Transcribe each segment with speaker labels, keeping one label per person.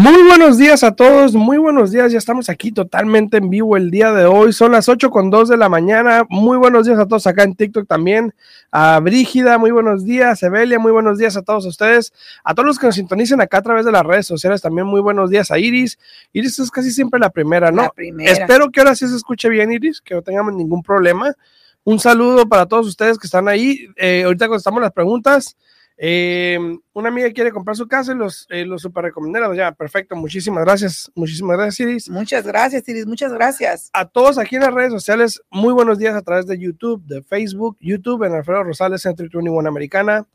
Speaker 1: Muy buenos días a todos, muy buenos días, ya estamos aquí totalmente en vivo el día de hoy, son las 8 con 2 de la mañana, muy buenos días a todos acá en TikTok también, a Brígida, muy buenos días, Evelia, muy buenos días a todos ustedes, a todos los que nos sintonicen acá a través de las redes sociales también muy buenos días a Iris, Iris es casi siempre la primera, ¿no?
Speaker 2: La primera.
Speaker 1: Espero que ahora sí se escuche bien Iris, que no tengamos ningún problema, un saludo para todos ustedes que están ahí, eh, ahorita contestamos las preguntas. Eh, una amiga quiere comprar su casa y los, eh, los super. Ya, perfecto. Muchísimas gracias. Muchísimas gracias, Iris.
Speaker 2: Muchas gracias, Iris. Muchas gracias.
Speaker 1: A todos aquí en las redes sociales, muy buenos días a través de YouTube, de Facebook, YouTube en Alfredo Rosales, Centro 21 Americana,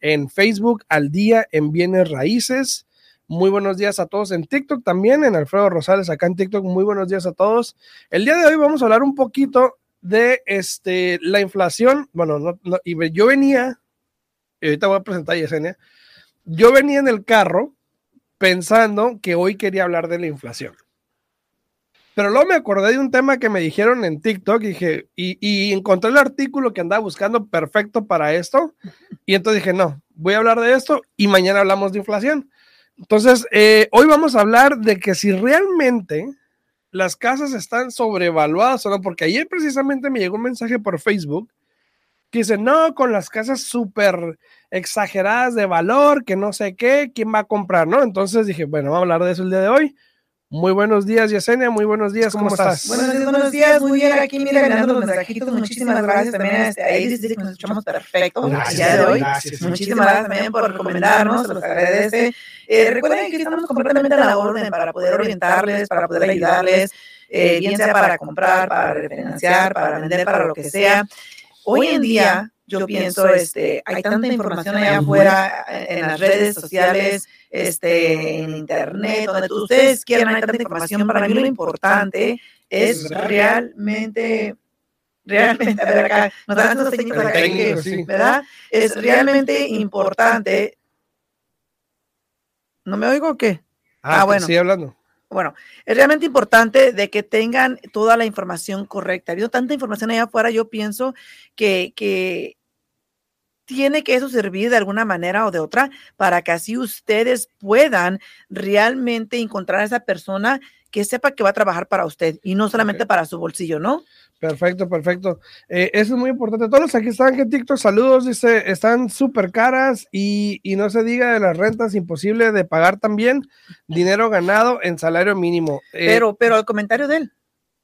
Speaker 1: en Facebook, al día en Bienes Raíces. Muy buenos días a todos en TikTok también, en Alfredo Rosales, acá en TikTok. Muy buenos días a todos. El día de hoy vamos a hablar un poquito de este, la inflación. Bueno, no, no, yo venía y ahorita voy a presentar a Yesenia, yo venía en el carro pensando que hoy quería hablar de la inflación. Pero luego me acordé de un tema que me dijeron en TikTok y, dije, y, y, encontré el artículo que andaba buscando perfecto para esto. Y entonces dije, no, voy a hablar de esto y mañana hablamos de inflación. Entonces, eh, hoy vamos a hablar de que si realmente las casas están sobrevaluadas o no, porque ayer precisamente me llegó un mensaje por Facebook que dice, no, con las casas súper exageradas de valor, que no sé qué, ¿quién va a comprar? ¿No? Entonces dije, bueno, vamos a hablar de eso el día de hoy. Muy buenos días, Yesenia, muy buenos días, ¿cómo, ¿Cómo estás?
Speaker 2: Buenos días, buenos días, muy bien, aquí mira, ganando los mensajitos, muchísimas gracias también a, este, a Iris, dice que nos escuchamos perfecto gracias, de hoy, gracias, muchísimas gracias también por recomendarnos, se los agradece. Eh, recuerden que estamos completamente a la orden para poder orientarles, para poder ayudarles, eh, bien sea para comprar, para refinanciar, para vender, para lo que sea. Hoy en día, yo pienso, este, hay tanta información allá afuera en las redes sociales, este, en internet, donde ustedes quieran, hay tanta información. Para mí lo importante es realmente, realmente, a ver acá, nos dan estos técnicos acá, que, ¿verdad? Es realmente importante. ¿No me oigo o qué?
Speaker 1: Ah, ah bueno. Sí, hablando.
Speaker 2: Bueno, es realmente importante de que tengan toda la información correcta. Habiendo tanta información allá afuera, yo pienso que, que tiene que eso servir de alguna manera o de otra para que así ustedes puedan realmente encontrar a esa persona que sepa que va a trabajar para usted y no solamente okay. para su bolsillo, ¿no?
Speaker 1: Perfecto, perfecto. Eh, eso es muy importante. Todos los aquí están en TikTok, saludos, dice, están súper caras y, y, no se diga de las rentas, imposible de pagar también, dinero ganado en salario mínimo.
Speaker 2: Eh, pero, pero el comentario de él,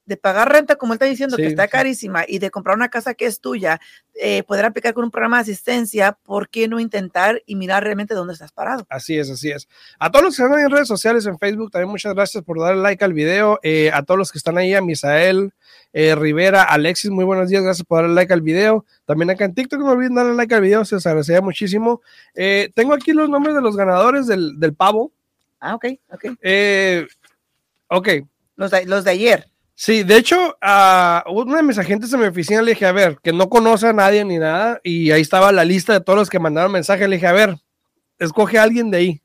Speaker 2: de pagar renta, como él está diciendo, sí, que está carísima, y de comprar una casa que es tuya, eh, poder aplicar con un programa de asistencia, ¿por qué no intentar y mirar realmente dónde estás parado?
Speaker 1: Así es, así es. A todos los que están en redes sociales, en Facebook, también muchas gracias por darle like al video. Eh, a todos los que están ahí, a Misael, eh, Rivera, Alexis, muy buenos días, gracias por darle like al video. También acá en TikTok, no olviden darle like al video, se les agradecería muchísimo. Eh, tengo aquí los nombres de los ganadores del, del pavo.
Speaker 2: Ah, ok, ok.
Speaker 1: ok.
Speaker 2: Los de, los de ayer.
Speaker 1: Sí, de hecho, a uno de mis agentes en mi oficina le dije, a ver, que no conoce a nadie ni nada, y ahí estaba la lista de todos los que mandaron mensaje, le dije, a ver, escoge a alguien de ahí.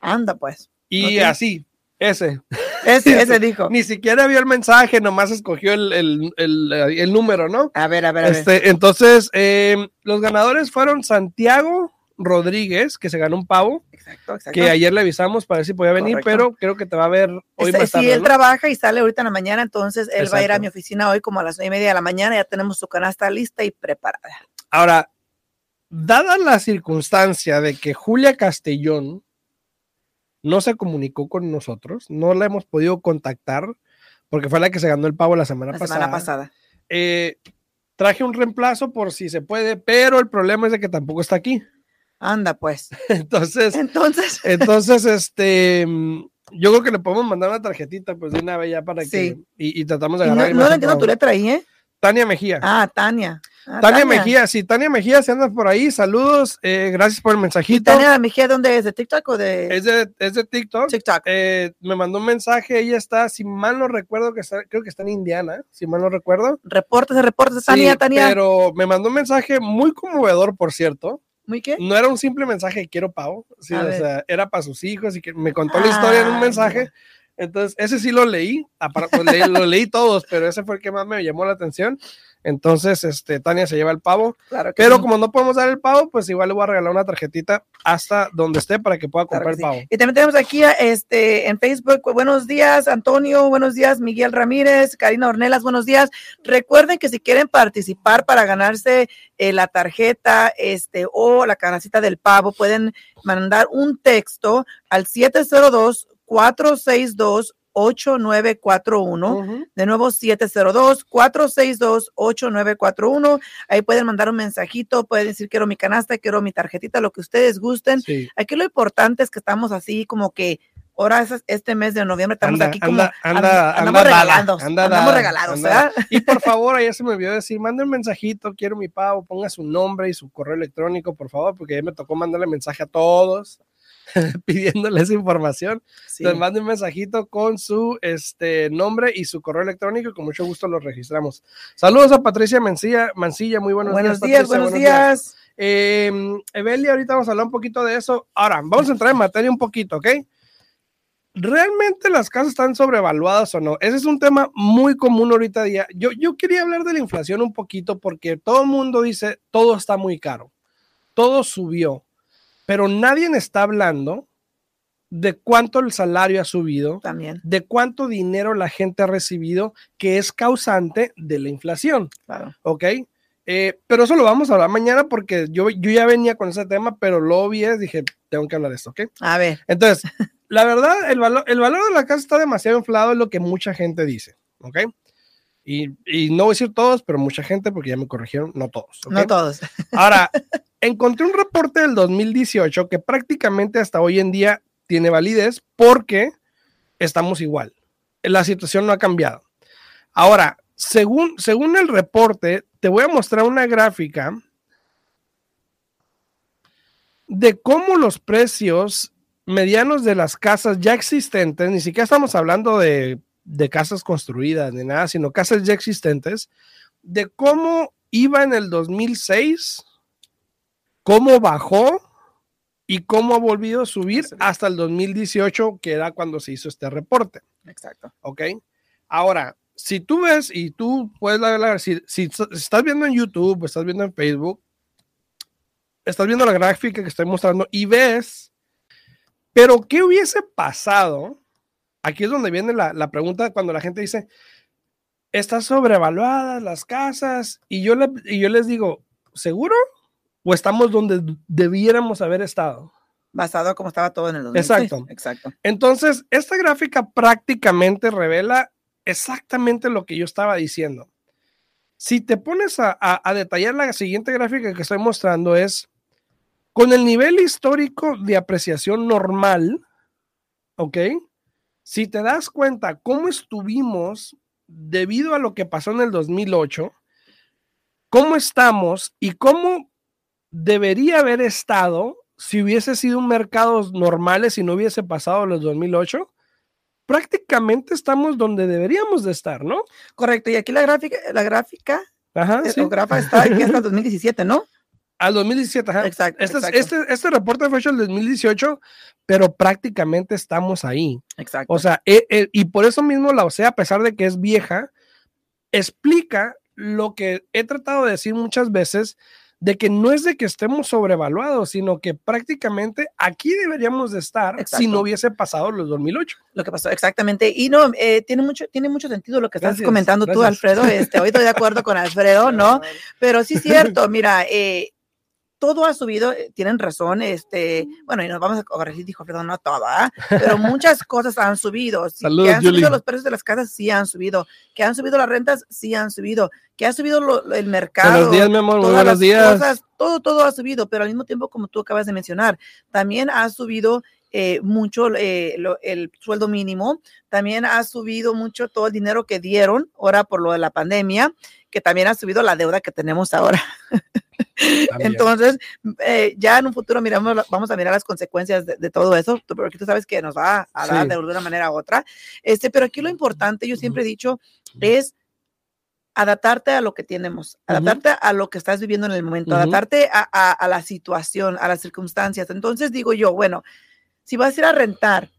Speaker 2: Anda, pues.
Speaker 1: Y okay. así, ese.
Speaker 2: Ese, ese dijo.
Speaker 1: Ni siquiera vio el mensaje, nomás escogió el, el, el, el número, ¿no?
Speaker 2: A ver, a ver, a
Speaker 1: este,
Speaker 2: ver.
Speaker 1: Entonces, eh, los ganadores fueron Santiago Rodríguez, que se ganó un pavo.
Speaker 2: Exacto, exacto.
Speaker 1: Que ayer le avisamos para ver si podía venir, Correcto. pero creo que te va a ver hoy
Speaker 2: este,
Speaker 1: más tarde.
Speaker 2: Si él
Speaker 1: ¿no?
Speaker 2: trabaja y sale ahorita en la mañana, entonces él exacto. va a ir a mi oficina hoy como a las nueve y media de la mañana. Ya tenemos su canasta lista y preparada.
Speaker 1: Ahora, dada la circunstancia de que Julia Castellón no se comunicó con nosotros, no la hemos podido contactar, porque fue la que se ganó el pavo la semana
Speaker 2: la
Speaker 1: pasada.
Speaker 2: Semana pasada.
Speaker 1: Eh, traje un reemplazo por si se puede, pero el problema es de que tampoco está aquí.
Speaker 2: Anda, pues.
Speaker 1: Entonces,
Speaker 2: entonces,
Speaker 1: entonces, este, yo creo que le podemos mandar una tarjetita, pues de una vez ya para
Speaker 2: sí.
Speaker 1: que, y, y, tratamos de agarrar.
Speaker 2: Y no, no le entiendo tu letra ahí, ¿eh?
Speaker 1: Tania Mejía.
Speaker 2: Ah, Tania. Ah,
Speaker 1: Tania, Tania, Mejía, sí, Tania Mejía, si andas por ahí, saludos, eh, gracias por el mensajito.
Speaker 2: ¿Y Tania Mejía, ¿dónde es? ¿De TikTok o de...?
Speaker 1: Es de, es de TikTok.
Speaker 2: TikTok.
Speaker 1: Eh, me mandó un mensaje, ella está, si mal no recuerdo, que está, creo que está en Indiana, si mal no recuerdo.
Speaker 2: Reportes, reportes, Tania,
Speaker 1: sí,
Speaker 2: Tania.
Speaker 1: pero me mandó un mensaje muy conmovedor, por cierto.
Speaker 2: ¿Muy qué?
Speaker 1: No era un simple mensaje, quiero pavo, sí, o sea, era para sus hijos y que me contó ah, la historia en un mensaje. Entonces, ese sí lo leí, pues, lo leí todos, pero ese fue el que más me llamó la atención. Entonces, este, Tania se lleva el pavo. pero como no podemos dar el pavo, pues igual le voy a regalar una tarjetita hasta donde esté para que pueda comprar el pavo.
Speaker 2: Y también tenemos aquí este, en Facebook, buenos días, Antonio, buenos días, Miguel Ramírez, Karina Ornelas, buenos días. Recuerden que si quieren participar para ganarse eh, la tarjeta este, o la canacita del pavo, pueden mandar un texto al 702 462 8941. De nuevo, 702-462-8941. Ahí pueden mandar un mensajito, pueden decir quiero mi canasta, quiero mi tarjetita, lo que ustedes gusten. Aquí lo importante es que estamos así como que ahora este mes de noviembre estamos aquí como anda, andamos regalando, andamos regalados.
Speaker 1: Y por favor, ayer se me olvidó decir, mande un mensajito, quiero mi pavo, ponga su nombre y su correo electrónico, por favor, porque ya me tocó mandarle mensaje a todos. pidiéndoles información. Sí. Les mando un mensajito con su este, nombre y su correo electrónico y con mucho gusto lo registramos. Saludos a Patricia Mancilla, Mancilla muy buenos,
Speaker 2: buenos días. buenos, días.
Speaker 1: Em, Evelia, ahorita vamos a hablar un poquito de eso. Ahora, vamos a entrar en materia un poquito, ¿ok? ¿Realmente las casas están sobrevaluadas o no? Ese es un tema muy común ahorita día. Yo, yo quería hablar de la inflación un poquito porque todo el mundo dice todo está muy caro, todo subió pero nadie está hablando de cuánto el salario ha subido,
Speaker 2: También.
Speaker 1: de cuánto dinero la gente ha recibido, que es causante de la inflación.
Speaker 2: Claro.
Speaker 1: ¿Ok? Eh, pero eso lo vamos a hablar mañana porque yo, yo ya venía con ese tema, pero lo vi dije, tengo que hablar de esto, ¿ok?
Speaker 2: A ver.
Speaker 1: Entonces, la verdad, el valor, el valor de la casa está demasiado inflado, es lo que mucha gente dice, ¿ok? Y, no voy a decir todos, pero mucha gente, porque ya me corrigieron, no todos.
Speaker 2: No todos.
Speaker 1: Ahora, encontré un reporte del 2018 que prácticamente hasta hoy en día tiene validez porque estamos igual. La situación no ha cambiado. Ahora, según, según el reporte, te voy a mostrar una gráfica de cómo los precios medianos de las casas ya existentes, ni siquiera estamos hablando de de casas construidas ni nada, sino casas ya existentes, de cómo iba en el 2006, cómo bajó y cómo ha volvido a subir hasta el 2018, que era cuando se hizo este reporte.
Speaker 2: Exacto.
Speaker 1: Ok. Ahora, si tú ves y tú puedes ver, si, si estás viendo en YouTube, estás viendo en Facebook, estás viendo la gráfica que estoy mostrando y ves, pero ¿qué hubiese pasado aquí es donde viene la, pregunta cuando la gente dice, están sobrevaluadas las casas, y yo, le, y yo les digo, ¿seguro? ¿O estamos donde debiéramos haber estado?
Speaker 2: Basado a cómo estaba todo en el
Speaker 1: 2006. Exacto.
Speaker 2: Exacto.
Speaker 1: Entonces, esta gráfica prácticamente revela exactamente lo que yo estaba diciendo. Si te pones a, a detallar la siguiente gráfica que estoy mostrando es, con el nivel histórico de apreciación normal, ¿ok? Si te das cuenta cómo estuvimos debido a lo que pasó en el 2008, cómo estamos y cómo debería haber estado si hubiese sido un mercado normal y no hubiese pasado los 2008, prácticamente estamos donde deberíamos de estar, ¿no?
Speaker 2: Correcto. Y aquí la gráfica, la gráfica, Ajá, sí. está aquí hasta 2017, ¿no?
Speaker 1: Al 2017, ajá.
Speaker 2: Exacto
Speaker 1: este,
Speaker 2: exacto.
Speaker 1: Este, este, reporte fue hecho en el 2018, pero prácticamente estamos ahí.
Speaker 2: Exacto.
Speaker 1: O sea, e, e, y por eso mismo la OCEA, a pesar de que es vieja, explica lo que he tratado de decir muchas veces, de que no es de que estemos sobrevaluados, sino que prácticamente aquí deberíamos de estar si no hubiese pasado los 2008.
Speaker 2: Lo que pasó, exactamente. Y no, eh, tiene, mucho, tiene mucho sentido lo que estás comentando tú, Alfredo. Este, hoy estoy de acuerdo con Alfredo, ¿no? Pero sí es cierto, mira, eh, todo ha subido, eh, tienen razón, este, bueno, y nos vamos a corregir, dijo perdón, no todo, pero muchas cosas han subido.
Speaker 1: Saludos,
Speaker 2: que han subido los precios de las casas, sí han subido. Que han subido las rentas, sí han subido. Que ha subido el mercado.
Speaker 1: Buenos días, mi amor, buenos días.
Speaker 2: todo, todo ha subido, pero al mismo tiempo, como tú acabas de mencionar, también ha subido eh, mucho eh, el sueldo mínimo, también ha subido mucho todo el dinero que dieron ahora por lo de la pandemia, que también ha subido la deuda que tenemos ahora. Entonces, eh, ya en un futuro miramos, vamos a mirar las consecuencias de, todo eso, porque tú sabes que nos va a dar de alguna manera u otra. Este, pero aquí lo importante, yo siempre he dicho, es adaptarte a lo que tenemos, adaptarte a lo que estás viviendo en el momento, adaptarte a, a, la situación, a las circunstancias. Entonces digo yo, bueno, si vas a ir a rentar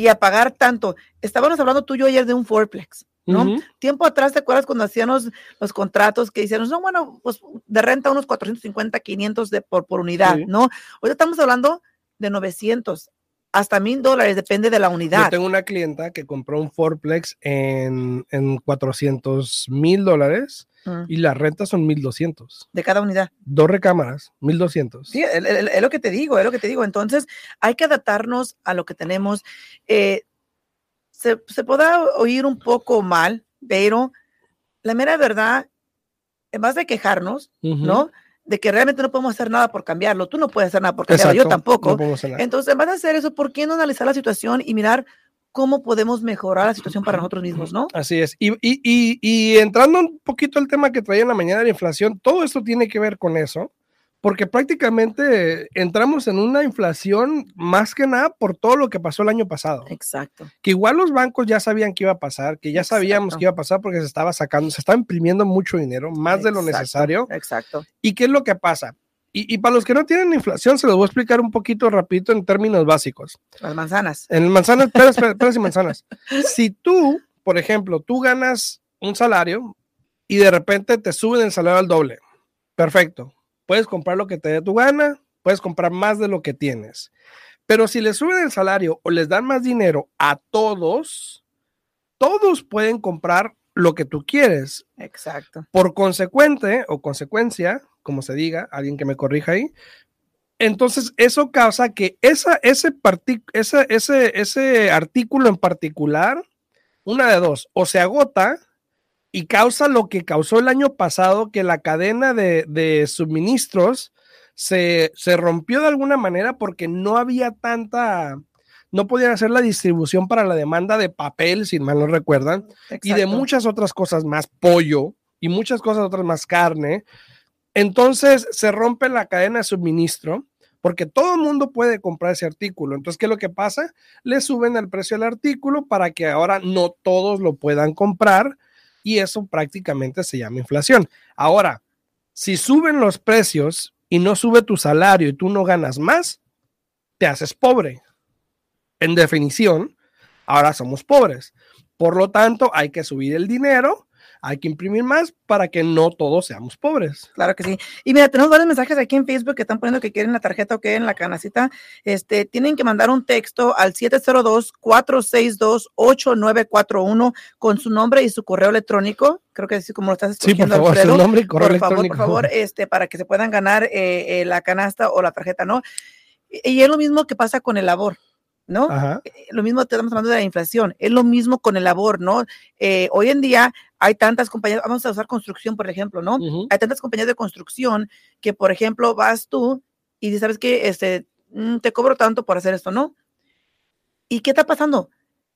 Speaker 2: y a pagar tanto. Estábamos hablando tú y yo ayer de un fourplex. ¿No? Tiempo atrás, ¿te acuerdas cuando hacíamos los contratos que decíamos, no, bueno, pues de renta unos 450, 500 de, por, por unidad, ¿no? Hoy estamos hablando de 900 hasta mil dólares, depende de la unidad.
Speaker 1: Yo tengo una clienta que compró un fourplex en, en 400 mil dólares mm. y las rentas son 1200.
Speaker 2: De cada unidad.
Speaker 1: Dos recámaras, 1200.
Speaker 2: Sí, es, lo que te digo, es lo que te digo. Entonces, hay que adaptarnos a lo que tenemos. Eh, se, se podrá oír un poco mal, pero la mera verdad, en vez de quejarnos, ¿no? de que realmente no podemos hacer nada por cambiarlo. Tú no puedes hacer nada por cambiarlo, yo tampoco. Entonces, en vez de hacer eso, ¿por qué no analizar la situación y mirar cómo podemos mejorar la situación para nosotros mismos, ¿no?
Speaker 1: Así es. Y, y, y, y entrando un poquito al tema que traía en la mañana de la inflación, todo esto tiene que ver con eso porque prácticamente entramos en una inflación más que nada por todo lo que pasó el año pasado.
Speaker 2: Exacto.
Speaker 1: Que igual los bancos ya sabían que iba a pasar, que ya sabíamos que iba a pasar porque se estaba sacando, se estaba imprimiendo mucho dinero, más de lo necesario.
Speaker 2: Exacto.
Speaker 1: ¿Y qué es lo que pasa? Y, para los que no tienen inflación, se los voy a explicar un poquito rapidito en términos básicos.
Speaker 2: Las manzanas.
Speaker 1: En manzanas, peras, peras y manzanas. Si tú, por ejemplo, tú ganas un salario y de repente te suben el salario al doble. Perfecto Puedes comprar lo que te dé tu gana, puedes comprar más de lo que tienes. Pero si les suben el salario o les dan más dinero a todos, todos pueden comprar lo que tú quieres.
Speaker 2: Exacto.
Speaker 1: Por consecuente o consecuencia, como se diga, alguien que me corrija ahí, entonces eso causa que esa, ese, ese, ese, ese artículo en particular, una de dos, o se agota y causa lo que causó el año pasado, que la cadena de, suministros se, rompió de alguna manera porque no había tanta, no podían hacer la distribución para la demanda de papel, si mal no recuerdan, y de muchas otras cosas más, pollo y muchas cosas otras más, carne. Entonces se rompe la cadena de suministro porque todo el mundo puede comprar ese artículo. Entonces, ¿qué es lo que pasa? Le suben el precio del artículo para que ahora no todos lo puedan comprar y eso prácticamente se llama inflación. Ahora, si suben los precios y no sube tu salario y tú no ganas más, te haces pobre. En definición, ahora somos pobres. Por lo tanto, hay que subir el dinero hay que imprimir más para que no todos seamos pobres.
Speaker 2: Claro que sí. Y mira, tenemos varios mensajes aquí en Facebook que están poniendo que quieren la tarjeta o que en la canacita. Este, tienen que mandar un texto al 702-462-8941 con su nombre y su correo electrónico. Creo que así como lo estás escogiendo,
Speaker 1: sí, por favor, Su nombre y correo
Speaker 2: por
Speaker 1: electrónico.
Speaker 2: Favor, por favor, este, para que se puedan ganar eh, eh, la canasta o la tarjeta, ¿no? Y es lo mismo que pasa con el labor. ¿no? Eh, lo mismo estamos hablando de la inflación, es lo mismo con el labor, ¿no? Eh, hoy en día hay tantas compañías, vamos a usar construcción, por ejemplo, ¿no? Hay tantas compañías de construcción que, por ejemplo, vas tú y dices, ¿sabes qué? Este, mm, te cobro tanto por hacer esto, ¿no? ¿Y qué está pasando?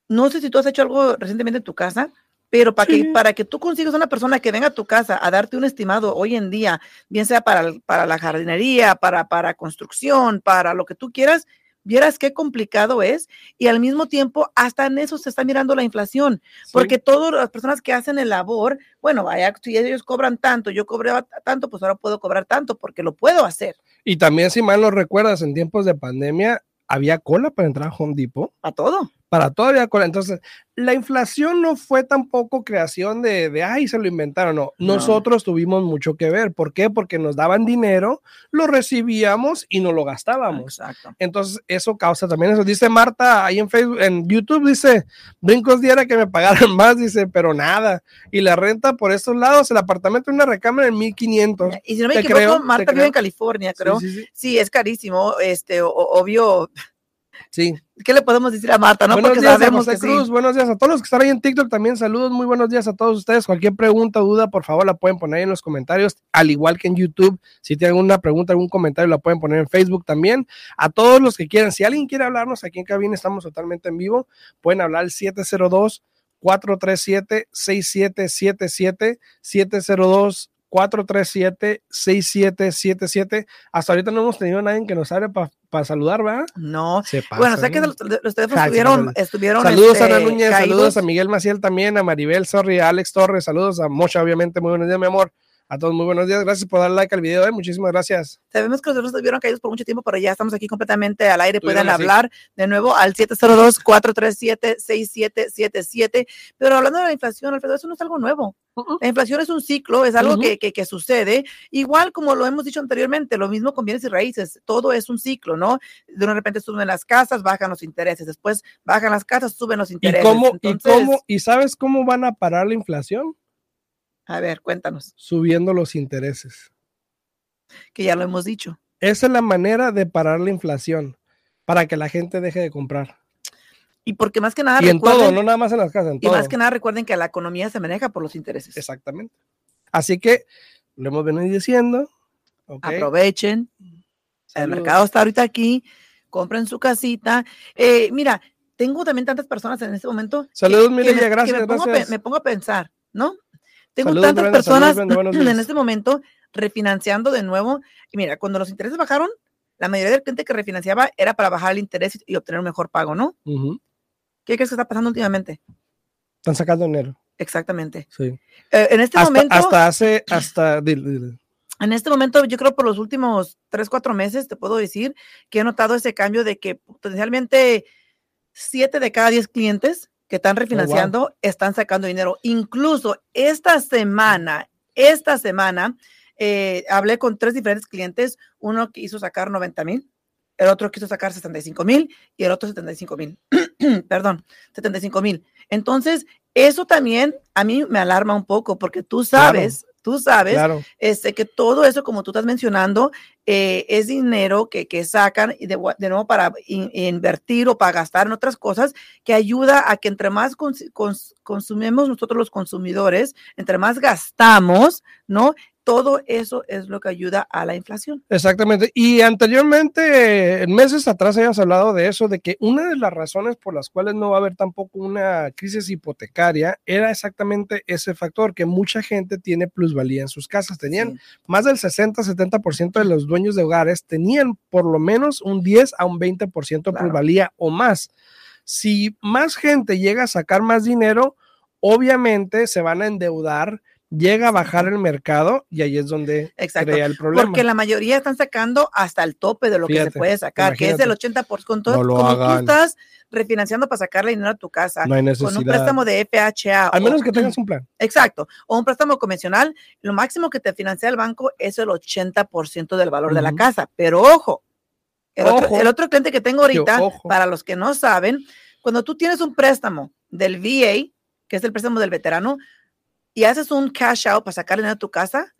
Speaker 2: No sé si tú has hecho algo recientemente en tu casa, pero para, que, para que tú consigas una persona que venga a tu casa a darte un estimado hoy en día, bien sea para, para la jardinería, para, para construcción, para lo que tú quieras, Vieras qué complicado es y al mismo tiempo hasta en eso se está mirando la inflación, porque todas las personas que hacen el labor, bueno, vaya, si ellos cobran tanto, yo cobraba tanto, pues ahora puedo cobrar tanto porque lo puedo hacer.
Speaker 1: Y también si mal lo recuerdas, en tiempos de pandemia había cola para entrar a Home Depot.
Speaker 2: A todo
Speaker 1: para todavía con entonces la inflación no fue tampoco creación de, de ay se lo inventaron no. nosotros tuvimos mucho que ver. ¿por qué? porque nos daban dinero lo recibíamos y no lo gastábamos.
Speaker 2: Exacto.
Speaker 1: entonces eso causa también eso. Dice Marta ahí en Facebook en YouTube dice brincos diera que me pagaran más dice pero nada y la renta por estos lados el apartamento en una recámara en 1500
Speaker 2: y si no me equivoco Marta vive en California creo. Sí, sí, es carísimo este obvio
Speaker 1: Sí.
Speaker 2: ¿Qué le podemos decir a Marta?
Speaker 1: ¿no? Buenos días a Cruz, buenos días a todos los que están ahí en TikTok también, saludos, muy buenos días a todos ustedes. Cualquier pregunta o duda, por favor, la pueden poner en los comentarios, al igual que en YouTube. Si tienen alguna pregunta, algún comentario, la pueden poner en Facebook también. A todos los que quieran, si alguien quiere hablarnos aquí en cabina, estamos totalmente en vivo, pueden hablar al 702 437 6777 702 437-6777. Hasta ahorita no hemos tenido a nadie que nos hable para saludar, ¿verdad?
Speaker 2: No. bueno, sé que los, teléfonos estuvieron, estuvieron.
Speaker 1: Saludos a Ana este, Núñez, saludos a Miguel Maciel también, a Maribel Sorri, a Alex Torres, saludos a Mocha, obviamente. Muy buenos días, mi amor. A todos muy buenos días, gracias por dar like al video, ¿eh? muchísimas gracias.
Speaker 2: Sabemos que los estuvieron caídos por mucho tiempo, pero ya estamos aquí completamente al aire, pueden hablar de nuevo al 702-437-6777. Pero hablando de la inflación, Alfredo, eso no es algo nuevo. La inflación es un ciclo, es algo que, que, sucede, igual como lo hemos dicho anteriormente, lo mismo con bienes y raíces, todo es un ciclo, ¿no? De repente suben las casas, bajan los intereses, después bajan las casas, suben los intereses.
Speaker 1: ¿Y, cómo, ¿y, cómo, ¿Y sabes cómo van a parar la inflación?
Speaker 2: A ver, cuéntanos.
Speaker 1: Subiendo los intereses.
Speaker 2: Que ya lo hemos dicho.
Speaker 1: Esa es la manera de parar la inflación, para que la gente deje de comprar.
Speaker 2: Y porque más que nada.
Speaker 1: Y en todo, no nada más en las casas. En
Speaker 2: y más que nada recuerden que la economía se maneja por los intereses.
Speaker 1: Exactamente. Así que lo hemos venido diciendo.
Speaker 2: Aprovechen. El mercado está ahorita aquí. Compren su casita. Eh, mira, tengo también tantas personas en este momento.
Speaker 1: Saludos, Mireya, gracias.
Speaker 2: me,
Speaker 1: pongo,
Speaker 2: me pongo a pensar, ¿no? Tengo tantas personas en este momento refinanciando de nuevo. Y mira, cuando los intereses bajaron, la mayoría del cliente que refinanciaba era para bajar el interés y obtener un mejor pago, ¿no? ¿Qué crees que está pasando últimamente?
Speaker 1: Están sacando dinero.
Speaker 2: Exactamente.
Speaker 1: Sí.
Speaker 2: Eh, en este momento.
Speaker 1: Hasta hace, hasta. En
Speaker 2: este momento, yo creo por los últimos tres, cuatro meses, te puedo decir que he notado ese cambio de que potencialmente siete de cada diez clientes que están oh, refinanciando están sacando dinero. Incluso esta semana, esta semana, eh, hablé con tres diferentes clientes, uno quiso sacar 90 mil, el otro quiso sacar 65 mil y el otro 75 mil. Perdón, 75 mil. Entonces, eso también a mí me alarma un poco porque tú sabes, tú sabes este, que todo eso, como tú estás mencionando, eh, es dinero que, que sacan de, de nuevo para invertir o para gastar en otras cosas que ayuda a que entre más consumimos nosotros los consumidores, entre más gastamos, ¿no? Todo eso es lo que ayuda a la inflación.
Speaker 1: Exactamente. Y anteriormente, en meses atrás, hayas hablado de eso, de que una de las razones por las cuales no va a haber tampoco una crisis hipotecaria era exactamente ese factor, que mucha gente tiene plusvalía en sus casas. Tenían más del 60-70% de los dueños de hogares, tenían por lo menos un 10 a un 20% de plusvalía o más. Si más gente llega a sacar más dinero, obviamente se van a endeudar llega a bajar el mercado y ahí es donde crea el problema.
Speaker 2: Porque la mayoría están sacando hasta el tope de lo que se puede sacar, que es el 80%. Con todo, como tú estás refinanciando para sacarle dinero a tu casa,
Speaker 1: no hay necesidad.
Speaker 2: con un préstamo de FHA.
Speaker 1: Al menos que tengas un plan.
Speaker 2: Exacto. O un préstamo convencional, lo máximo que te financia el banco es el 80% del valor de la casa. Pero ojo, el, Otro, cliente que tengo ahorita, para los que no saben, cuando tú tienes un préstamo del VA, que es el préstamo del veterano, y haces un cash out para sacar dinero de tu casa,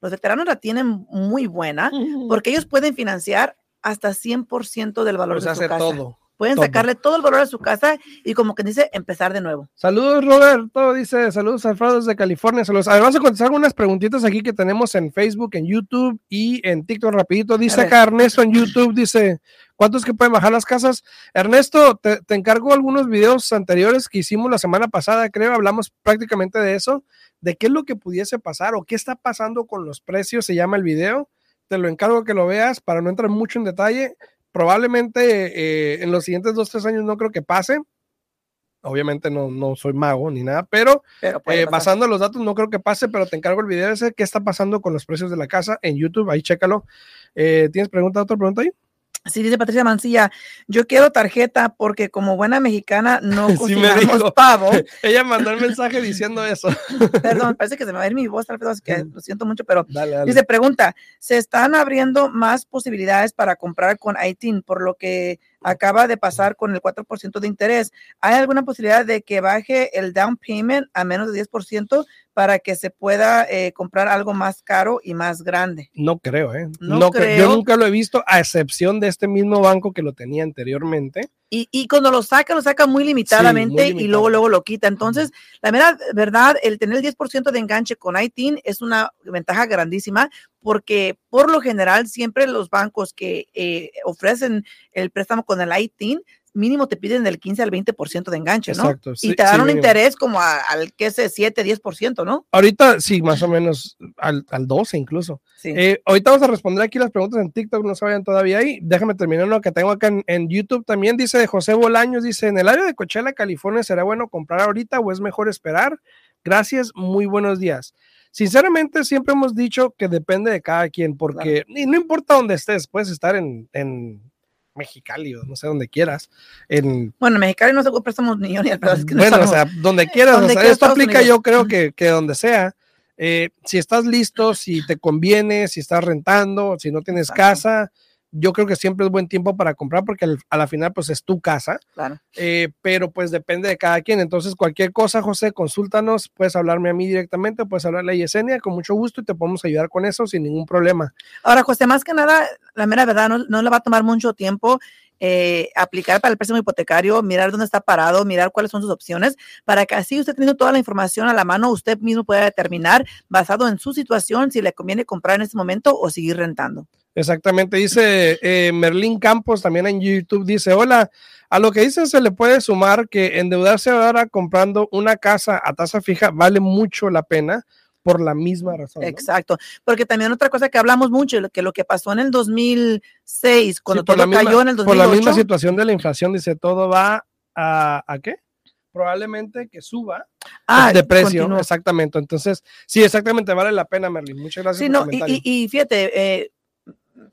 Speaker 2: los veteranos la tienen muy buena porque ellos pueden financiar hasta 100% del valor de su casa. Todo. Pueden sacarle todo el valor a su casa y como que dice, empezar de nuevo.
Speaker 1: Saludos, Roberto, dice, saludos Alfredo desde California. Saludos. Además de contestar algunas preguntitas aquí que tenemos en Facebook, en YouTube y en TikTok rapidito. Dice acá Ernesto en YouTube, dice, ¿cuántos que pueden bajar las casas? Ernesto, te, te encargo algunos videos anteriores que hicimos la semana pasada, creo, hablamos prácticamente de eso, de qué es lo que pudiese pasar o qué está pasando con los precios, se llama el video. Te lo encargo que lo veas para no entrar mucho en detalle probablemente eh, en los siguientes dos, tres años no creo que pase. Obviamente no, no soy mago ni nada, pero, eh, basando los datos no creo que pase, pero te encargo el video ese, qué está pasando con los precios de la casa en YouTube, ahí chécalo. Eh, ¿Tienes pregunta, otra pregunta ahí?
Speaker 2: Sí, dice Patricia Mancilla, yo quiero tarjeta porque como buena mexicana no cocinamos pavo.
Speaker 1: Ella mandó el mensaje diciendo eso.
Speaker 2: Perdón, parece que se me va a ir mi voz, tal vez que lo siento mucho, pero dice, pregunta, ¿se están abriendo más posibilidades para comprar con ITIN por lo que acaba de pasar con el 4% de interés? ¿Hay alguna posibilidad de que baje el down payment a menos de 10%? para que se pueda eh, comprar algo más caro y más grande.
Speaker 1: No creo, ¿eh? No, creo. Yo nunca lo he visto, a excepción de este mismo banco que lo tenía anteriormente.
Speaker 2: Y, y cuando lo saca, lo saca muy limitadamente y luego, luego lo quita. Entonces, la verdad, verdad, el tener el 10% de enganche con ITIN es una ventaja grandísima porque por lo general siempre los bancos que eh, ofrecen el préstamo con el ITIN mínimo te piden del 15 al 20% de enganche, ¿no? Exacto. y te dan un interés como al, que sé, 7, 10%, ¿no?
Speaker 1: Ahorita sí, más o menos al, al 12 incluso. Sí. Eh, ahorita vamos a responder aquí las preguntas en TikTok, no se vayan todavía ahí. Déjame terminar lo que tengo acá en, YouTube también. Dice José Bolaños, dice, en el área de Coachella, California, ¿será bueno comprar ahorita o es mejor esperar? Gracias, muy buenos días. sinceramente siempre hemos dicho que depende de cada quien, porque y no importa dónde estés, puedes estar en, en Mexicali o no sé, donde quieras. En,
Speaker 2: bueno, en Mexicali no se préstamos ni yo ni
Speaker 1: es que Bueno, o sea, donde quieras. esto aplica yo creo que, que donde sea. Eh, si estás listo, si te conviene, si estás rentando, si no tienes casa, yo creo que siempre es buen tiempo para comprar porque a la final pues es tu casa.
Speaker 2: Claro.
Speaker 1: Eh, pero pues depende de cada quien. Entonces cualquier cosa, José, consúltanos, puedes hablarme a mí directamente, puedes hablarle a Yesenia con mucho gusto y te podemos ayudar con eso sin ningún problema.
Speaker 2: Ahora, José, más que nada, la mera verdad, no, no le va a tomar mucho tiempo. Eh, aplicar para el préstamo hipotecario, mirar dónde está parado, mirar cuáles son sus opciones, para que así usted teniendo toda la información a la mano, usted mismo pueda determinar, basado en su situación, si le conviene comprar en este momento o seguir rentando.
Speaker 1: Exactamente, dice eh, Merlín Campos también en YouTube, dice, hola, a lo que dice se le puede sumar que endeudarse ahora comprando una casa a tasa fija vale mucho la pena por la misma razón.
Speaker 2: Exacto, porque también otra cosa que hablamos mucho, que lo que pasó en el 2006, cuando todo cayó en el 2008.
Speaker 1: Por la misma situación de la inflación, dice, todo va a, ¿a qué? probablemente que suba ah, de precio. Exactamente. Entonces, sí, exactamente, vale la pena, Merlin. Muchas gracias.
Speaker 2: Sí, por no, y, y, fíjate, eh,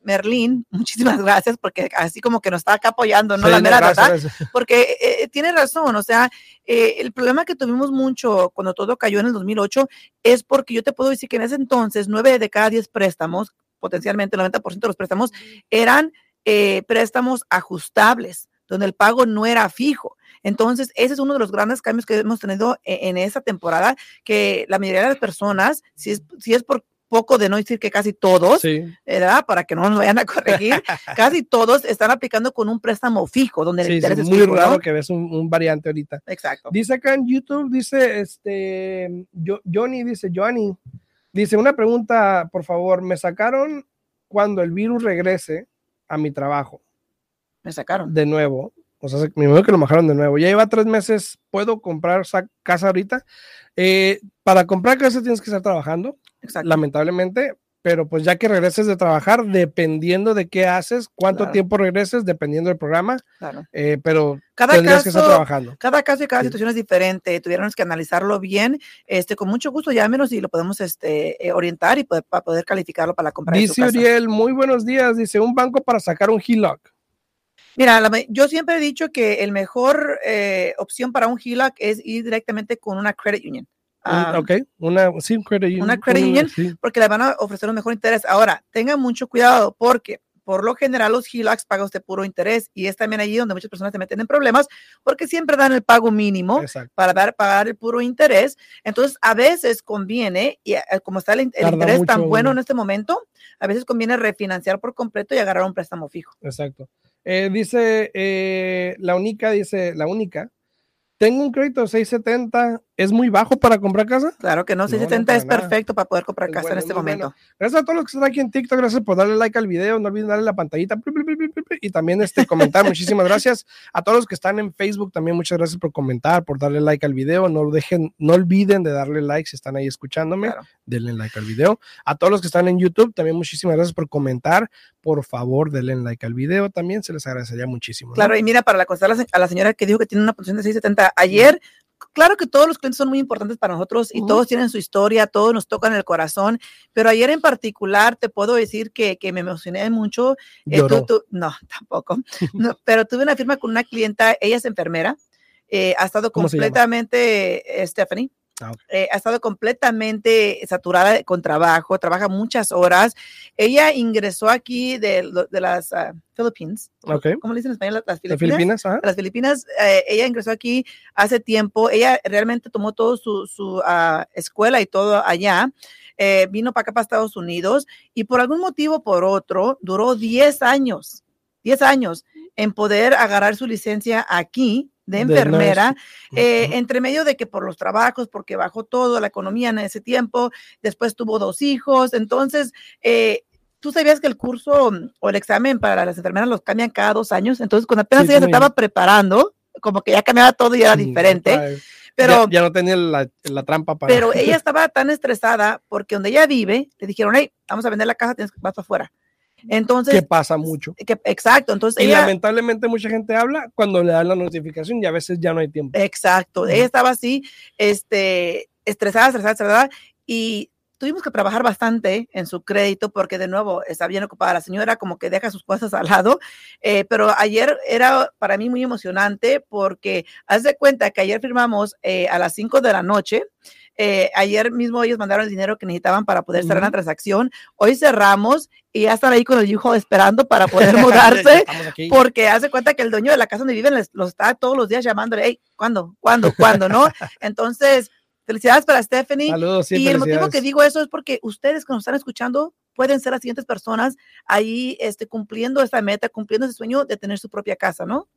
Speaker 2: Merlín, muchísimas gracias, porque así como que nos está acá apoyando, ¿no? la mera verdad, porque eh, tiene razón, o sea, eh, el problema que tuvimos mucho cuando todo cayó en el 2008 es porque yo te puedo decir que en ese entonces, nueve de cada diez préstamos, potencialmente el 90% de los préstamos, eran eh, préstamos ajustables, donde el pago no era fijo. Entonces, ese es uno de los grandes cambios que hemos tenido en, en esa temporada, que la mayoría de las personas, si es, si es por poco de no decir que casi todos, ¿verdad? Para que no nos vayan a corregir, casi todos están aplicando con un préstamo fijo, donde el interés
Speaker 1: es muy raro que ves un, variante ahorita.
Speaker 2: Exacto.
Speaker 1: Dice acá en YouTube, dice este, Johnny, dice Johnny, dice una pregunta, por favor, me sacaron cuando el virus regrese a mi trabajo.
Speaker 2: Me sacaron.
Speaker 1: De nuevo. O sea, me imagino que lo bajaron de nuevo. Ya lleva tres meses, ¿puedo comprar casa ahorita? Eh, para comprar casa tienes que estar trabajando lamentablemente, pero pues ya que regreses de trabajar, dependiendo de qué haces, cuánto tiempo regreses, dependiendo del programa, eh, pero
Speaker 2: cada caso, que estar trabajando. Cada caso y cada situación es diferente, tuvieron que analizarlo bien, este, con mucho gusto llámenos y lo podemos este, eh, orientar y poder, para poder calificarlo para la compra.
Speaker 1: Dice Uriel, muy buenos días, dice, un banco para sacar un HELOC.
Speaker 2: Mira, yo siempre he dicho que el mejor eh, opción para un HELOC es ir directamente con una credit union.
Speaker 1: Ah, ok, una, sí, credit union.
Speaker 2: Una credit union, porque le van a ofrecer un mejor interés. Ahora, tengan mucho cuidado porque por lo general los HELOCs pagan usted puro interés y es también allí donde muchas personas se meten en problemas porque siempre dan el pago mínimo para dar, pagar el puro interés. Entonces, a veces conviene, y eh, como está el, interés tan bueno en este momento, a veces conviene refinanciar por completo y agarrar un préstamo fijo.
Speaker 1: Exacto. Eh, dice eh, la única, dice la única, tengo un crédito de 670, ¿es muy bajo para comprar casa?
Speaker 2: Claro que no, 670 es perfecto para poder comprar casa en este momento.
Speaker 1: Gracias a todos los que están aquí en TikTok, gracias por darle like al video, no olviden darle la pantallita y también este comentar, muchísimas gracias. A todos los que están en Facebook también muchas gracias por comentar, por darle like al video, no dejen, no olviden de darle like si están ahí escuchándome, denle like al video. A todos los que están en YouTube también muchísimas gracias por comentar, por favor denle like al video también, se les agradecería muchísimo.
Speaker 2: Claro, y mira, para la contestar a la señora que dijo que tiene una posición de 670, ayer, claro que todos los clientes son muy importantes para nosotros y todos tienen su historia, todos nos tocan el corazón, pero ayer en particular te puedo decir que, me emocioné mucho.
Speaker 1: Eh,
Speaker 2: no, tampoco, pero tuve una firma con una clienta, ella es enfermera, eh, ha estado completamente, Stephanie. Ah, eh, ha estado completamente saturada con trabajo, trabaja muchas horas. Ella ingresó aquí de, las uh, Philippines. ¿Cómo le dicen en español? Las Filipinas. Las Filipinas. Eh, ella ingresó aquí hace tiempo. Ella realmente tomó todo su, su ah, escuela y todo allá. vino para acá, para Estados Unidos, y por algún motivo por otro, duró 10 años, 10 años en poder agarrar su licencia aquí de enfermera, eh, entre medio de que por los trabajos, porque bajó todo la economía en ese tiempo, después tuvo dos hijos, entonces, eh, tú sabías que el curso o el examen para las enfermeras los cambian cada dos años, entonces cuando apenas ella se estaba preparando, como que ya cambiaba todo y era diferente. Pero,
Speaker 1: ya, no tenía la, trampa para.
Speaker 2: Pero ella estaba tan estresada porque donde ella vive, le dijeron, hey, vamos a vender la casa, tienes que vas afuera. Entonces,
Speaker 1: que pasa mucho.
Speaker 2: Que, exacto. Entonces,
Speaker 1: y lamentablemente mucha gente habla cuando le dan la notificación y a veces ya no hay tiempo.
Speaker 2: Exacto. Ella estaba así, este, estresada, estresada, estresada. Y tuvimos que trabajar bastante en su crédito porque de nuevo está bien ocupada la señora, como que deja sus cosas al lado, eh, pero ayer era para mí muy emocionante porque haz de cuenta que ayer firmamos eh, a las 5 de la noche. Eh, ayer mismo ellos mandaron el dinero que necesitaban para poder cerrar la transacción. Hoy cerramos y ya están ahí con el hijo esperando para poder mudarse, porque hace cuenta que el dueño de la casa donde viven los está todos los días llamándole, hey, ¿cuándo? ¿Cuándo? ¿Cuándo? ¿No? Entonces, Felicidades para Stephanie.
Speaker 1: Saludos,
Speaker 2: y el motivo que digo eso es porque ustedes que nos están escuchando pueden ser las siguientes personas ahí este, cumpliendo esta meta, cumpliendo ese sueño de tener su propia casa, ¿no?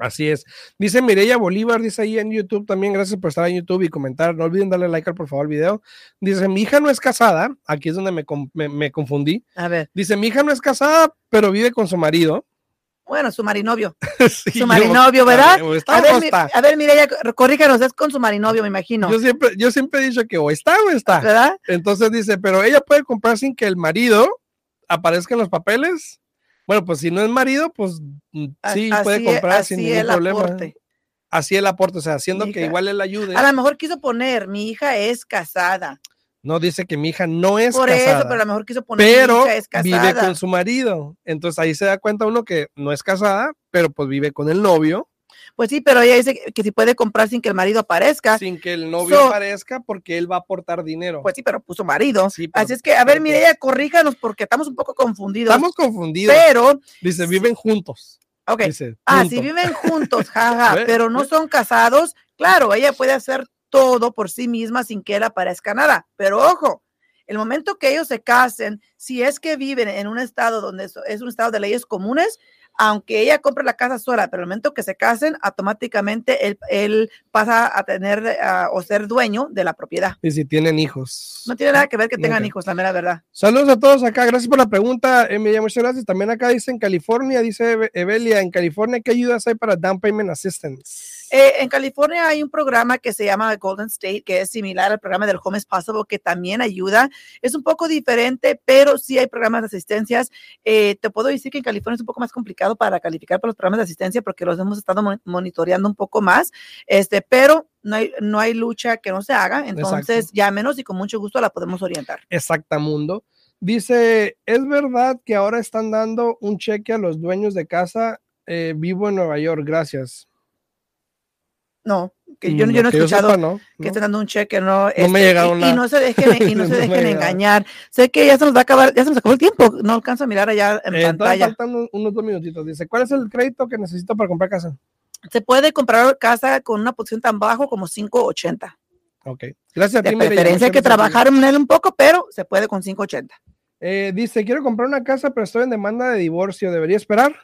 Speaker 1: Así es. Dice Mireya Bolívar, dice ahí en YouTube también, gracias por estar en YouTube y comentar. No olviden darle like al por favor al video. Dice, mi hija no es casada, aquí es donde me, me confundí.
Speaker 2: A ver.
Speaker 1: Dice, mi hija no es casada, pero vive con su marido.
Speaker 2: Bueno, su marinovio. su marinovio, ¿verdad? A ver, a ver, Mireya, corríjanos, es con su marinovio, me imagino.
Speaker 1: Yo siempre, yo siempre he dicho que o está o está. ¿Verdad? Entonces dice, pero ella puede comprar sin que el marido aparezca en los papeles. Bueno, pues si no es marido, pues mm, sí puede comprar sin ningún problema. Aporte. Así el aporte, o sea, haciendo que igual él ayude.
Speaker 2: A lo mejor quiso poner, mi hija es casada.
Speaker 1: No dice que mi hija no es
Speaker 2: Por
Speaker 1: casada.
Speaker 2: eso, pero a lo mejor quiso poner
Speaker 1: pero
Speaker 2: mi hija es casada.
Speaker 1: vive con su marido. Entonces ahí se da cuenta uno que no es casada, pero pues vive con el novio.
Speaker 2: Pues sí, pero ella dice que, si puede comprar sin que el marido aparezca.
Speaker 1: Sin que el novio aparezca porque él va a aportar dinero.
Speaker 2: Pues sí, pero puso marido. Así es que, a ver, Mireya, corríjanos porque estamos un poco confundidos.
Speaker 1: Estamos confundidos.
Speaker 2: Pero.
Speaker 1: Dice, viven juntos.
Speaker 2: Ok. ah, si viven juntos, jaja, pero no son casados, claro, ella puede hacer todo por sí misma sin que él aparezca nada. Pero ojo, el momento que ellos se casen, si es que viven en un estado donde es un estado de leyes comunes, aunque ella compre la casa sola, pero el momento que se casen, automáticamente él, pasa a tener o ser dueño de la propiedad.
Speaker 1: Y si tienen hijos.
Speaker 2: No tiene nada que ver que tengan hijos, la mera verdad.
Speaker 1: Saludos a todos acá, gracias por la pregunta, Emilia, muchas gracias. También acá dice en California, dice Evelia, en California, ¿qué ayudas hay para Down Payment Assistance?
Speaker 2: Eh, en California hay un programa que se llama Golden State, que es similar al programa del Home is Possible, que también ayuda. Es un poco diferente, pero sí hay programas de asistencias. Eh, te puedo decir que en California es un poco más complicado para calificar para los programas de asistencia porque los hemos estado monitoreando un poco más, este, pero no hay, no hay lucha que no se haga, entonces ya menos y con mucho gusto la podemos orientar.
Speaker 1: Exactamundo. Dice, ¿es verdad que ahora están dando un cheque a los dueños de casa? Eh, vivo en Nueva York, gracias.
Speaker 2: No, que yo, yo no he escuchado que estén dando un cheque, no.
Speaker 1: no me
Speaker 2: este, y, y, no se dejen, y no se dejen engañar. Sé que ya se nos va a acabar, ya se nos acabó el tiempo, no alcanzo a mirar allá en eh, pantalla.
Speaker 1: Faltan unos dos minutitos. Dice, ¿cuál es el crédito que necesito para comprar casa?
Speaker 2: Se puede comprar casa con una posición tan bajo como 580.
Speaker 1: Ok. Gracias a
Speaker 2: ti, De preferencia hay que trabajar en él un poco, pero se puede con 580.
Speaker 1: Eh, dice, quiero comprar una casa, pero estoy en demanda de divorcio. ¿Debería esperar?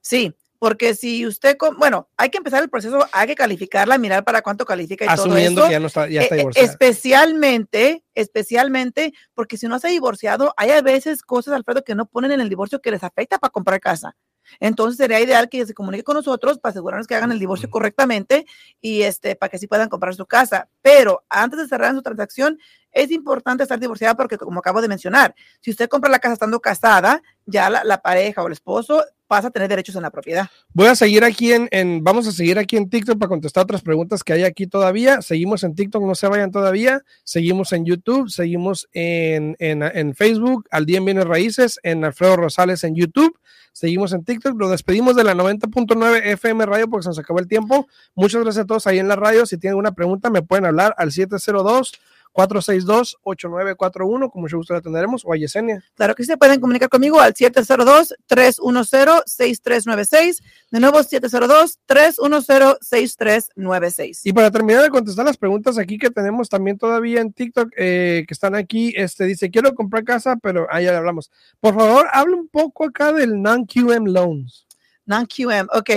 Speaker 2: Sí, porque si usted, bueno, hay que empezar el proceso, hay que calificarla, mirar para cuánto califica y
Speaker 1: Asumiendo
Speaker 2: todo eso.
Speaker 1: que ya, no está, ya está
Speaker 2: eh,
Speaker 1: divorciada.
Speaker 2: Especialmente, especialmente porque si no se ha divorciado, hay a veces cosas, Alfredo, que no ponen en el divorcio que les afecta para comprar casa. Entonces sería ideal que se comunique con nosotros para asegurarnos que hagan el divorcio correctamente y este para que sí puedan comprar su casa. Pero antes de cerrar su transacción, es importante estar divorciada porque, como acabo de mencionar, si usted compra la casa estando casada, ya la, pareja o el esposo pasa a tener derechos en la propiedad.
Speaker 1: Voy a seguir aquí en, vamos a seguir aquí en TikTok para contestar otras preguntas que hay aquí todavía. Seguimos en TikTok, no se vayan todavía. Seguimos en YouTube, seguimos en, en, Facebook, al día en bienes raíces, en Alfredo Rosales en YouTube. Seguimos en TikTok, lo despedimos de la 90.9 FM Radio porque se nos acabó el tiempo. Muchas gracias a todos ahí en la radio. Si tienen alguna pregunta, me pueden hablar al 702 462-8941, como mucho gusto la atenderemos, o a Yesenia.
Speaker 2: Claro que sí, pueden comunicar conmigo al 702-310-6396. De nuevo, 702-310-6396.
Speaker 1: Y para terminar de contestar las preguntas aquí que tenemos también todavía en TikTok, eh, que están aquí, este dice, quiero comprar casa, pero ahí ya hablamos. Por favor, hable un poco acá del non-QM loans.
Speaker 2: Non-QM, ok.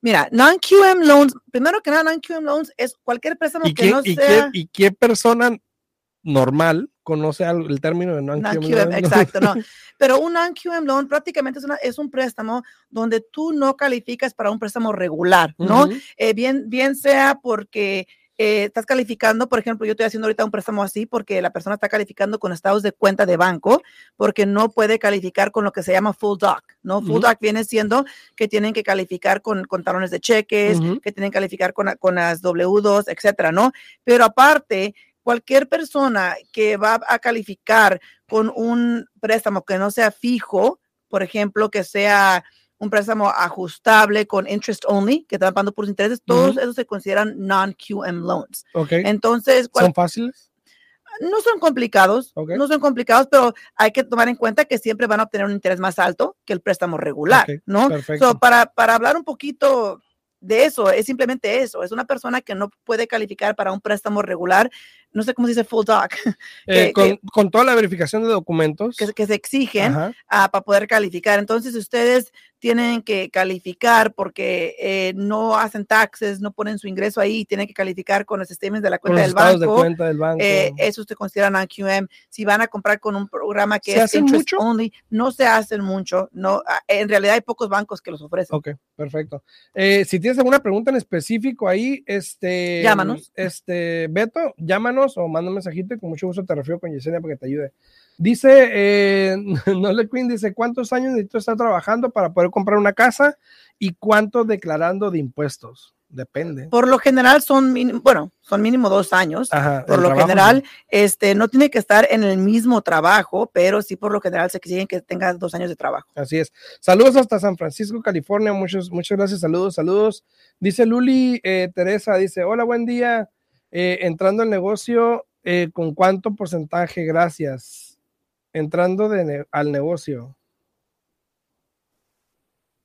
Speaker 2: Mira, non-QM loans, primero que nada, non-QM loans es cualquier préstamo que no sea...
Speaker 1: ¿Y qué persona normal conoce el término de non-QM
Speaker 2: loan. Exacto, no. Pero un non-QM loan prácticamente es, una, es, un préstamo donde tú no calificas para un préstamo regular, ¿no? Eh, bien, bien sea porque eh, estás calificando, por ejemplo, yo estoy haciendo ahorita un préstamo así porque la persona está calificando con estados de cuenta de banco porque no puede calificar con lo que se llama full doc, ¿no? Full doc viene siendo que tienen que calificar con, con talones de cheques, que tienen que calificar con, con las W2, etcétera, ¿no? Pero aparte, cualquier persona que va a calificar con un préstamo que no sea fijo, por ejemplo, que sea un préstamo ajustable con interest only, que están pagando por intereses, todos esos se consideran non-QM loans.
Speaker 1: Okay.
Speaker 2: Entonces,
Speaker 1: ¿son fáciles?
Speaker 2: No son complicados, no son complicados, pero hay que tomar en cuenta que siempre van a obtener un interés más alto que el préstamo regular, ¿no? So, para, para hablar un poquito de eso, es simplemente eso, es una persona que no puede calificar para un préstamo regular, no sé cómo se dice full doc.
Speaker 1: Eh, con, toda la verificación de documentos.
Speaker 2: Que, se exigen ah, para poder calificar. Entonces, ustedes tienen que calificar porque eh, no hacen taxes, no ponen su ingreso ahí, tienen que calificar con los sistemas de la cuenta, del banco.
Speaker 1: De cuenta del banco.
Speaker 2: Eh, eso se considera QM. Si van a comprar con un programa que es interest only, no se hacen mucho. No, ah, en realidad hay pocos bancos que los ofrecen.
Speaker 1: Ok, perfecto. Eh, si tienes alguna pregunta en específico ahí, este,
Speaker 2: llámanos.
Speaker 1: Este, Beto, llámanos o manda un mensajito y con mucho gusto te refiero con Yesenia para que te ayude. Dice, eh, Nole Queen dice, ¿cuántos años necesito estar trabajando para poder comprar una casa y cuánto declarando de impuestos? Depende.
Speaker 2: Por lo general son, bueno, son mínimo dos años. por lo general, este, no tiene que estar en el mismo trabajo, pero sí por lo general se exigen que tenga dos años de trabajo.
Speaker 1: Así es. Saludos hasta San Francisco, California. Muchos, muchas gracias. Saludos, saludos. Dice Luli eh, Teresa, dice, hola, buen día. Eh, entrando al negocio, ¿con cuánto porcentaje? Gracias entrando al negocio.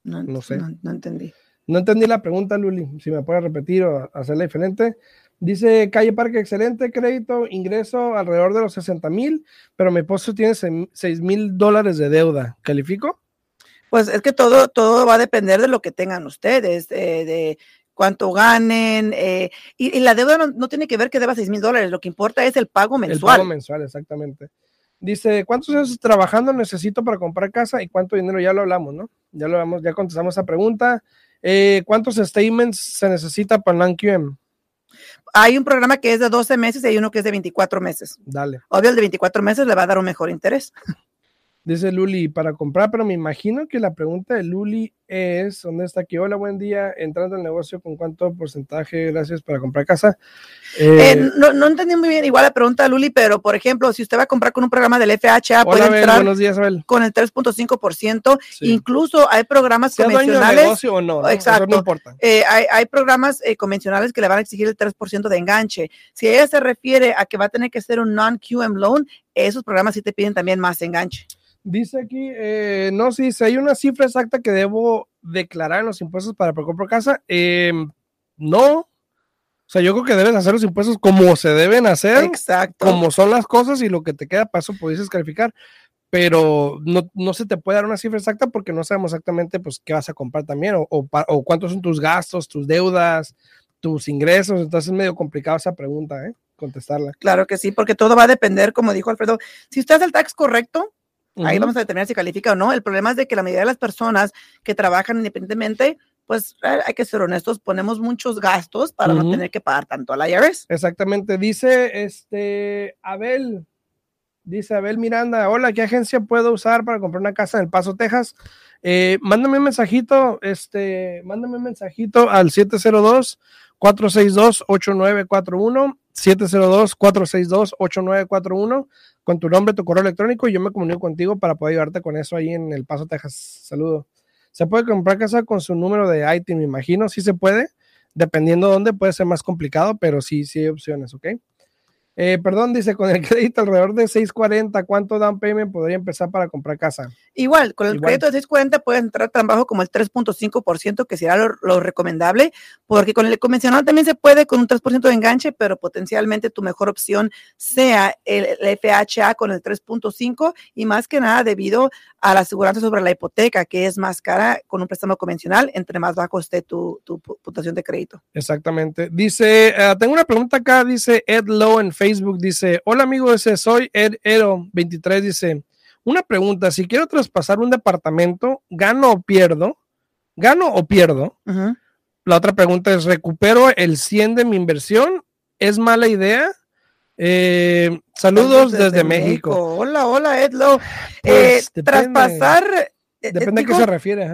Speaker 2: No, sé. No, entendí.
Speaker 1: No entendí la pregunta, Luli. Si me puede repetir o hacerla diferente. Dice Calle Parque, excelente crédito, ingreso alrededor de los 60 mil, pero mi esposo tiene 6 mil dólares de deuda. ¿Califico?
Speaker 2: Pues es que todo, todo va a depender de lo que tengan ustedes, eh, de cuánto ganen. Eh, y, la deuda no, tiene que ver que deba 6 mil dólares, lo que importa es el pago mensual.
Speaker 1: El pago mensual, exactamente. Dice, ¿cuántos años trabajando necesito para comprar casa y cuánto dinero? Ya lo hablamos, ¿no? Ya lo hablamos, ya contestamos esa pregunta. Eh, ¿Cuántos statements se necesita para el QM?
Speaker 2: Hay un programa que es de 12 meses y hay uno que es de 24 meses.
Speaker 1: Dale.
Speaker 2: Obvio, el de 24 meses le va a dar un mejor interés.
Speaker 1: Dice Luli, para comprar, pero me imagino que la pregunta de Luli es, ¿dónde está aquí? Hola, buen día, entrando al negocio, ¿con cuánto porcentaje gracias para comprar casa?
Speaker 2: Eh, eh, no, no, entendí muy bien igual la pregunta de Luli, pero por ejemplo, si usted va a comprar con un programa del FHA, puede entrar
Speaker 1: buenos días, Abel.
Speaker 2: con el 3.5%, incluso hay programas convencionales.
Speaker 1: negocio o no,
Speaker 2: Exacto.
Speaker 1: no importa.
Speaker 2: Eh, hay, hay, programas convencionales que le van a exigir el 3% de enganche. Si ella se refiere a que va a tener que ser un non-QM loan, esos programas sí te piden también más enganche.
Speaker 1: Dice aquí, eh, no, si hay una cifra exacta que debo declarar en los impuestos para comprar casa. Em, no. O sea, yo creo que debes hacer los impuestos como se deben hacer.
Speaker 2: Exacto.
Speaker 1: Como son las cosas y lo que te queda paso puedes calificar. Pero no, se te puede dar una cifra exacta porque no sabemos exactamente pues qué vas a comprar también o, o, cuántos son tus gastos, tus deudas, tus ingresos. Entonces es medio complicado esa pregunta, ¿eh? Contestarla.
Speaker 2: Claro que sí, porque todo va a depender, como dijo Alfredo. Si usted hace el tax correcto, Ahí vamos a determinar si califica o no. El problema es de que la mayoría de las personas que trabajan independientemente, pues hay que ser honestos, ponemos muchos gastos para no tener que pagar tanto a la IRS.
Speaker 1: Exactamente. Dice este Abel, dice Abel Miranda, hola, ¿qué agencia puedo usar para comprar una casa en El Paso, Texas? Eh, mándame un mensajito, este, mándame un mensajito al 702 462 8941 702-462-8941 con tu nombre, tu correo electrónico y yo me comunico contigo para poder ayudarte con eso ahí en El Paso, Texas. Saludo. Se puede comprar casa con su número de IT, me imagino. Sí se puede. Dependiendo de dónde puede ser más complicado, pero sí, sí hay opciones, ¿ok? Eh, perdón, dice, con el crédito alrededor de 640, ¿cuánto down payment podría empezar para comprar casa?
Speaker 2: Igual, con el crédito de 640 puedes entrar tan bajo como el 3.5%, que será lo, recomendable, porque con el convencional también se puede con un 3% de enganche, pero potencialmente tu mejor opción sea el, FHA con el 3.5 y más que nada debido a la aseguranza sobre la hipoteca, que es más cara con un préstamo convencional, entre más bajo esté tu, tu puntuación de crédito.
Speaker 1: Exactamente. Dice, eh, tengo una pregunta acá, dice Ed Low en Facebook dice, hola amigo, ese soy Ed Ero 23, dice, una pregunta, si quiero traspasar un departamento, ¿gano o pierdo? ¿Gano o pierdo? La otra pregunta es, ¿recupero el 100 de mi inversión? ¿Es mala idea? Eh, saludos desde, México.
Speaker 2: Hola, hola, Edlo. Pues, eh, traspasar.
Speaker 1: Eh, depende a qué se refiere.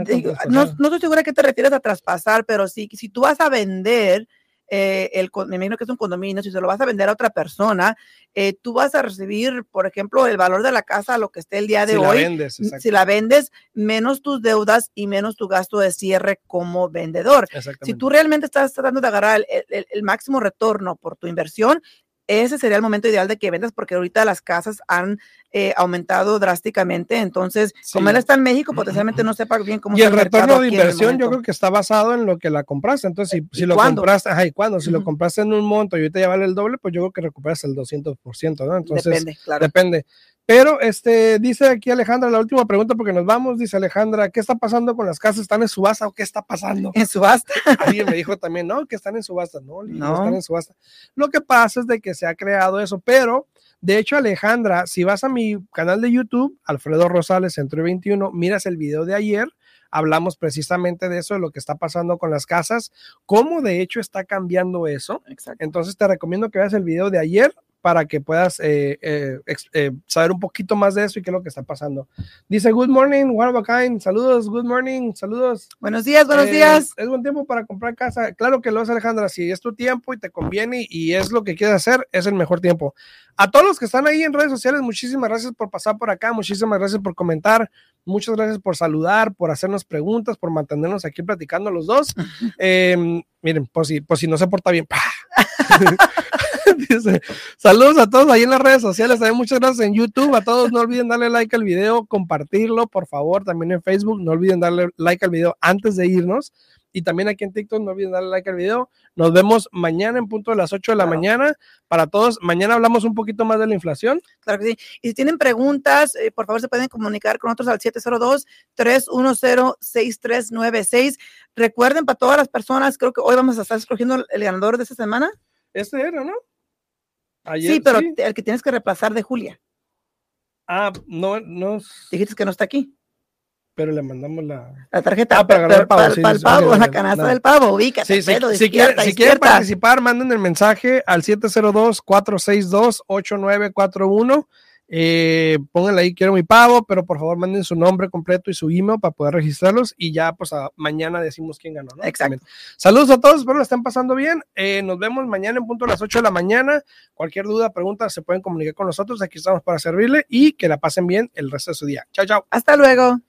Speaker 2: no, no, estoy segura a qué te refieres a traspasar, pero si, si tú vas a vender eh, el, me imagino que es un condominio, si se lo vas a vender a otra persona, eh, tú vas a recibir, por ejemplo, el valor de la casa, lo que esté el día de
Speaker 1: si
Speaker 2: hoy.
Speaker 1: la vendes,
Speaker 2: si la vendes, menos tus deudas y menos tu gasto de cierre como vendedor. Si tú realmente estás tratando de agarrar el, el- el máximo retorno por tu inversión, ese sería el momento ideal de que vendas porque ahorita las casas han eh, aumentado drásticamente. Entonces, como él está en México, potencialmente no sepa bien cómo
Speaker 1: Y el retorno de inversión yo creo que está basado en lo que la compraste. Entonces, si, si
Speaker 2: ¿Y
Speaker 1: lo
Speaker 2: cuándo?
Speaker 1: compraste, ajá, ¿y cuándo? Si lo compraste en un monto y ahorita ya vale el doble, pues yo creo que recuperas el 200%, ¿no? Entonces,
Speaker 2: Depende, claro.
Speaker 1: Depende. Pero este dice aquí Alejandra, la última pregunta porque nos vamos, dice Alejandra, ¿qué está pasando con las casas? ¿Están en subasta o qué está pasando?
Speaker 2: En subasta.
Speaker 1: Alguien me dijo también, no, que están en subasta, no, No. están en subasta. Lo que pasa es de que se ha creado eso, pero de hecho Alejandra, si vas a mi canal de YouTube, Alfredo Rosales, Centro 21, miras el video de ayer, hablamos precisamente de eso, de lo que está pasando con las casas, cómo de hecho está cambiando eso.
Speaker 2: Exacto.
Speaker 1: Entonces te recomiendo que veas el video de ayer para que puedas eh, eh, eh, saber un poquito más de eso y qué es lo que está pasando. Dice, good morning, one of a kind. Saludos, good morning, saludos.
Speaker 2: Buenos días, buenos
Speaker 1: Eh,
Speaker 2: días.
Speaker 1: Es buen tiempo para comprar casa. Claro que lo es, Alejandra. Si es tu tiempo y te conviene y es lo que quieres hacer, es el mejor tiempo. A todos los que están ahí en redes sociales, muchísimas gracias por pasar por acá, muchísimas gracias por comentar, muchas gracias por saludar, por hacernos preguntas, por mantenernos aquí platicando los dos. Eh, miren, por si, por si no se porta bien. Dice, saludos a todos ahí en las redes sociales, también muchas gracias en YouTube, a todos no olviden darle like al video, compartirlo, por favor, también en Facebook, no olviden darle like al video antes de irnos y también aquí en TikTok, no olviden darle like al video. Nos vemos mañana en punto de las 8 de la
Speaker 2: Claro.
Speaker 1: mañana. Para todos, mañana hablamos un poquito más de la inflación.
Speaker 2: Claro que sí. Y si tienen preguntas, eh, por favor se pueden comunicar con nosotros al 702-310-6396. Recuerden para todas las personas, creo que hoy vamos a estar escogiendo el ganador de esta semana.
Speaker 1: Este era, ¿no? Ayer,
Speaker 2: sí, pero el que tienes que reemplazar de Julia.
Speaker 1: Ah, no, no,
Speaker 2: Dijiste que no está aquí.
Speaker 1: pero le mandamos la...
Speaker 2: La tarjeta.
Speaker 1: Ah, para ganar el pavo,
Speaker 2: Para,
Speaker 1: sí,
Speaker 2: para el
Speaker 1: sí,
Speaker 2: pavo,
Speaker 1: ok,
Speaker 2: la canasta
Speaker 1: no.
Speaker 2: del pavo. Ubícate,
Speaker 1: Sí, sí, si, quieren, si quieren participar, manden el mensaje al 702-462-8941. Eh, pónganle ahí, quiero mi pavo, pero por favor manden su nombre completo y su email para poder registrarlos y ya pues a- mañana decimos quién ganó. ¿no?
Speaker 2: Exacto.
Speaker 1: También. Saludos a todos, espero lo estén pasando bien. Eh, nos vemos mañana en punto a las 8 de la mañana. Cualquier duda, pregunta, se pueden comunicar con nosotros. Aquí estamos para servirle y que la pasen bien el resto de su día. Chao, chao.
Speaker 2: Hasta luego.